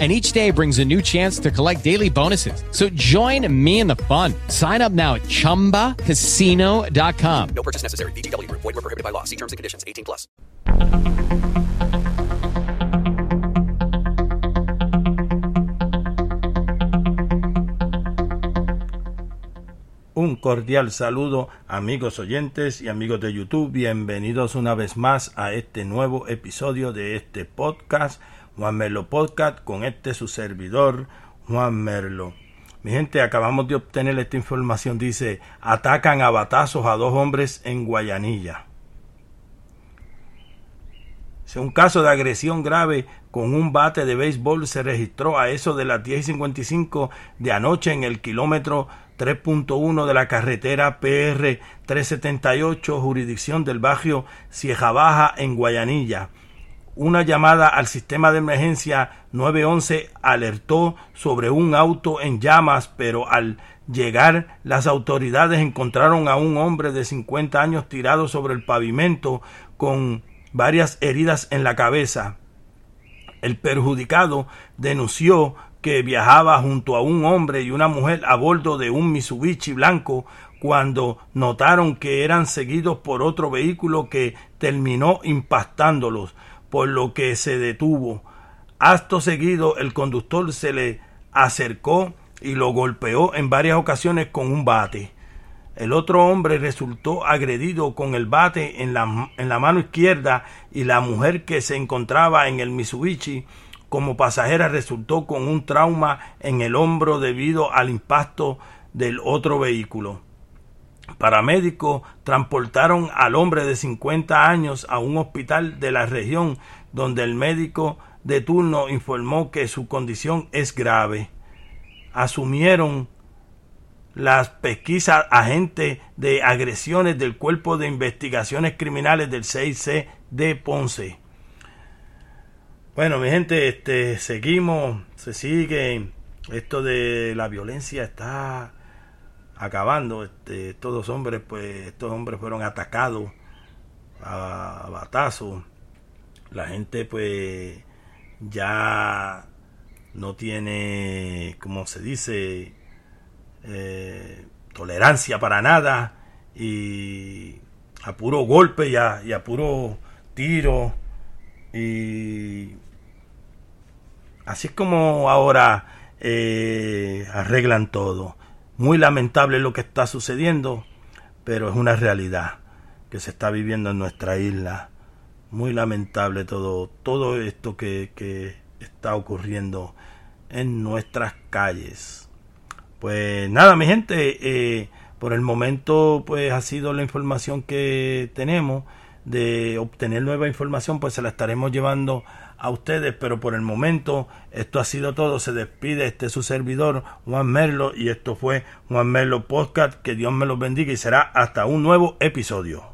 and each day brings a new chance to collect daily bonuses. So join me in the fun. Sign up now at ChumbaCasino.com. No purchase necessary. BGW. Void were prohibited by law. See terms and conditions. 18 plus. Un cordial saludo amigos oyentes y amigos de YouTube. Bienvenidos una vez más a este nuevo episodio de este podcast, Juan Merlo Podcast, con este su servidor, Juan Merlo. Mi gente, acabamos de obtener esta información. Dice, atacan a batazos a dos hombres en Guayanilla. Un caso de agresión grave con un bate de béisbol se registró a eso de las 10.55 de anoche en el kilómetro 3.1 de la carretera PR 378, jurisdicción del barrio Cieja Baja en Guayanilla. Una llamada al sistema de emergencia 911 alertó sobre un auto en llamas, pero al llegar las autoridades encontraron a un hombre de 50 años tirado sobre el pavimento con varias heridas en la cabeza. El perjudicado denunció que viajaba junto a un hombre y una mujer a bordo de un Mitsubishi blanco cuando notaron que eran seguidos por otro vehículo que terminó impactándolos, por lo que se detuvo. Acto seguido el conductor se le acercó y lo golpeó en varias ocasiones con un bate. El otro hombre resultó agredido con el bate en la, en la mano izquierda y la mujer que se encontraba en el Mitsubishi como pasajera resultó con un trauma en el hombro debido al impacto del otro vehículo. Paramédicos transportaron al hombre de 50 años a un hospital de la región donde el médico de turno informó que su condición es grave. Asumieron las pesquisas agentes de agresiones del Cuerpo de Investigaciones Criminales del 6C de Ponce. Bueno, mi gente, este, seguimos, se sigue, esto de la violencia está acabando, este, estos hombres, pues, estos hombres fueron atacados a, batazos, la gente, pues, ya no tiene, como se dice, eh, tolerancia para nada y a puro golpe y a, y a puro tiro. Y así es como ahora eh, arreglan todo muy lamentable lo que está sucediendo pero es una realidad que se está viviendo en nuestra isla. Muy lamentable todo todo esto que, que está ocurriendo en nuestras calles. Pues nada, mi gente, eh, por el momento pues ha sido la información que tenemos de obtener nueva información, pues se la estaremos llevando a ustedes, pero por el momento esto ha sido todo, se despide este su servidor Juan Merlo y esto fue Juan Merlo Podcast, que Dios me los bendiga y será hasta un nuevo episodio.